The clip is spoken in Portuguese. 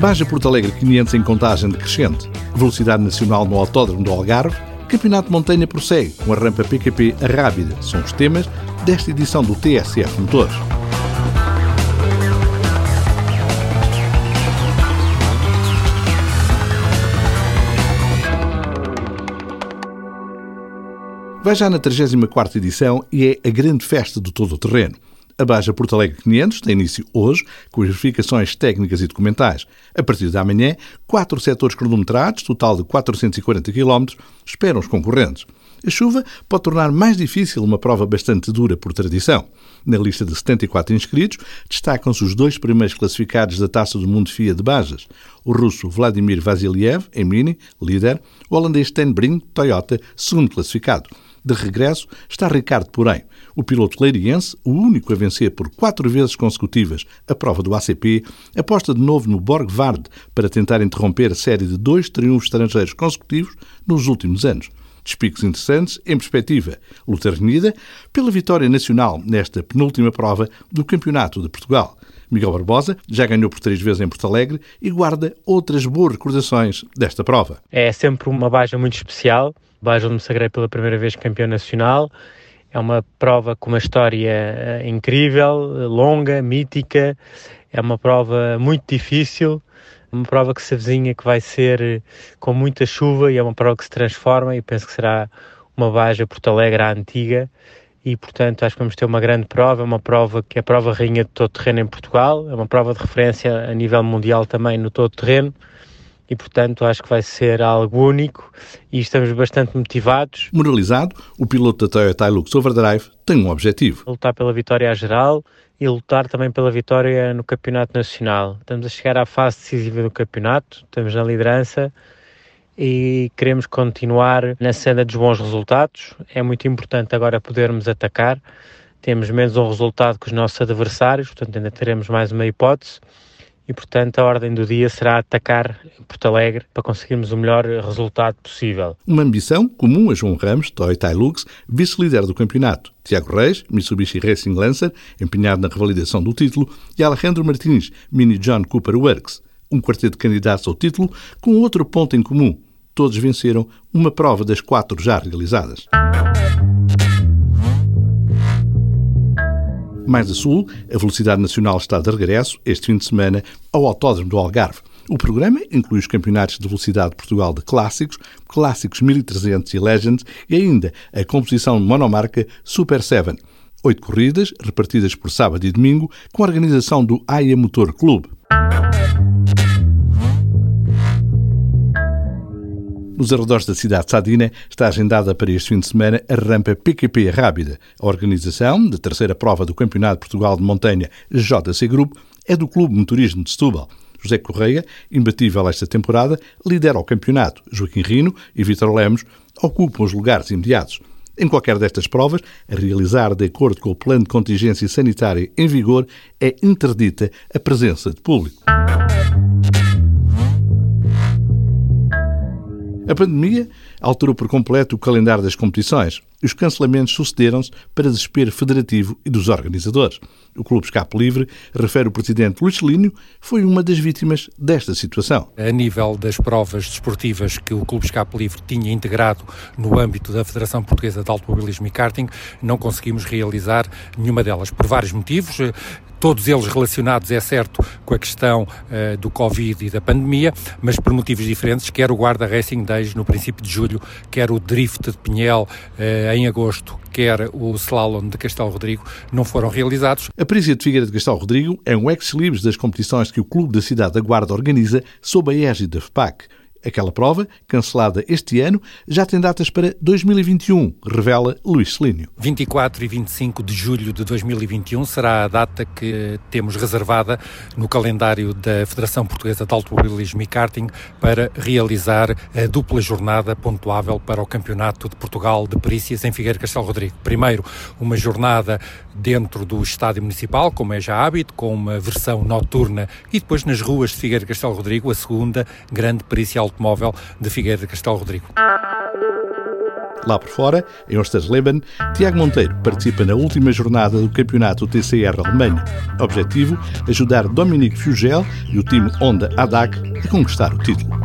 Baja Porto Alegre 500 em contagem decrescente. Velocidade nacional no Autódromo do Algarve. Campeonato Montanha prossegue com a rampa PQP Rábida. São os temas desta edição do TSF Motores. Vai já na 34ª edição e é a grande festa do todo o terreno. A Baja Porto Alegre 500 tem início hoje, com as verificações técnicas e documentais. A partir de amanhã, quatro setores cronometrados, total de 440 km, esperam os concorrentes. A chuva pode tornar mais difícil uma prova bastante dura por tradição. Na lista de 74 inscritos, destacam-se os dois primeiros classificados da Taça do Mundo FIA de Bajas, o russo Vladimir Vasiliev, em Mini, líder, o holandês Ten Brink, Toyota, segundo classificado. De regresso está Ricardo Porém, o piloto leiriense, o único a vencer por quatro vezes consecutivas a prova do ACP, aposta de novo no Borgvard para tentar interromper a série de dois triunfos estrangeiros consecutivos nos últimos anos. Despicos interessantes em perspectiva. Luta renhida pela vitória nacional nesta penúltima prova do Campeonato de Portugal. Miguel Barbosa já ganhou por três vezes em Porto Alegre e guarda outras boas recordações desta prova. É sempre uma baja muito especial Baja onde me sagrei pela primeira vez campeão nacional. É uma prova com uma história eh, incrível, longa, mítica. É uma prova muito difícil, uma prova que se avizinha que vai ser eh, com muita chuva e é uma prova que se transforma e penso que será uma Baja Porto Alegre à antiga e portanto acho que vamos ter uma grande prova, é uma prova que é a prova rainha de todo terreno em Portugal, é uma prova de referência a nível mundial também no todo terreno e, portanto, acho que vai ser algo único e estamos bastante motivados. Moralizado, o piloto da Toyota Hilux Overdrive tem um objetivo. Lutar pela vitória à geral e lutar também pela vitória no Campeonato Nacional. Estamos a chegar à fase decisiva do campeonato, estamos na liderança e queremos continuar na cena dos bons resultados. É muito importante agora podermos atacar. Temos menos um resultado que os nossos adversários, portanto ainda teremos mais uma hipótese e, portanto, a ordem do dia será atacar Porto Alegre para conseguirmos o melhor resultado possível. Uma ambição comum a João Ramos, Toyota Hilux, vice-líder do campeonato, Tiago Reis, Mitsubishi Racing Lancer, empenhado na revalidação do título, e Alejandro Martins, Mini John Cooper Works, um quarteto de candidatos ao título com outro ponto em comum. Todos venceram uma prova das quatro já realizadas. Mais a sul, a Velocidade Nacional está de regresso, este fim de semana, ao Autódromo do Algarve. O programa inclui os campeonatos de velocidade de Portugal de clássicos, clássicos 1300 e Legends e ainda a composição monomarca Super 7. Oito corridas, repartidas por sábado e domingo, com a organização do AIA Motor Clube. Nos arredores da cidade de Sadina está agendada para este fim de semana a rampa PQP Rábida. A organização da terceira prova do Campeonato de Portugal de Montanha JC Grupo é do Clube Motorismo de Setúbal. José Correia, imbatível esta temporada, lidera o campeonato. Joaquim Rino e Vítor Lemos ocupam os lugares imediatos. Em qualquer destas provas, a realizar de acordo com o plano de contingência sanitária em vigor, é interdita a presença de público. A pandemia alterou por completo o calendário das competições os cancelamentos sucederam-se para desespero federativo e dos organizadores. O Clube Escape Livre, refere o presidente Luís Línio, foi uma das vítimas desta situação. A nível das provas desportivas que o Clube Escape Livre tinha integrado no âmbito da Federação Portuguesa de Automobilismo e Karting, não conseguimos realizar nenhuma delas por vários motivos todos eles relacionados, é certo, com a questão uh, do Covid e da pandemia, mas por motivos diferentes, quer o Guarda Racing Days no princípio de julho, quer o Drift de Pinhel uh, em agosto, quer o Slalom de Castelo Rodrigo, não foram realizados. A Príncia de Figueira de Castelo Rodrigo é um ex-libris das competições que o Clube da Cidade da Guarda organiza sob a égide da FPAC. Aquela prova, cancelada este ano, já tem datas para 2021, revela Luís Celínio. 24 e 25 de julho de 2021 será a data que temos reservada no calendário da Federação Portuguesa de Automobilismo e Karting para realizar a dupla jornada pontuável para o Campeonato de Portugal de Perícias em Figueira Castelo Rodrigo. Primeiro, uma jornada dentro do Estádio Municipal, como é já hábito, com uma versão noturna, e depois nas ruas de Figueira Castelo Rodrigo, a segunda grande perícia automóvel de Figueira de Castelo Rodrigo. Lá por fora, em Ostersleben, Tiago Monteiro participa na última jornada do campeonato TCR Alemanha. Objetivo: ajudar Dominique Fugel e o time Honda ADAC a conquistar o título.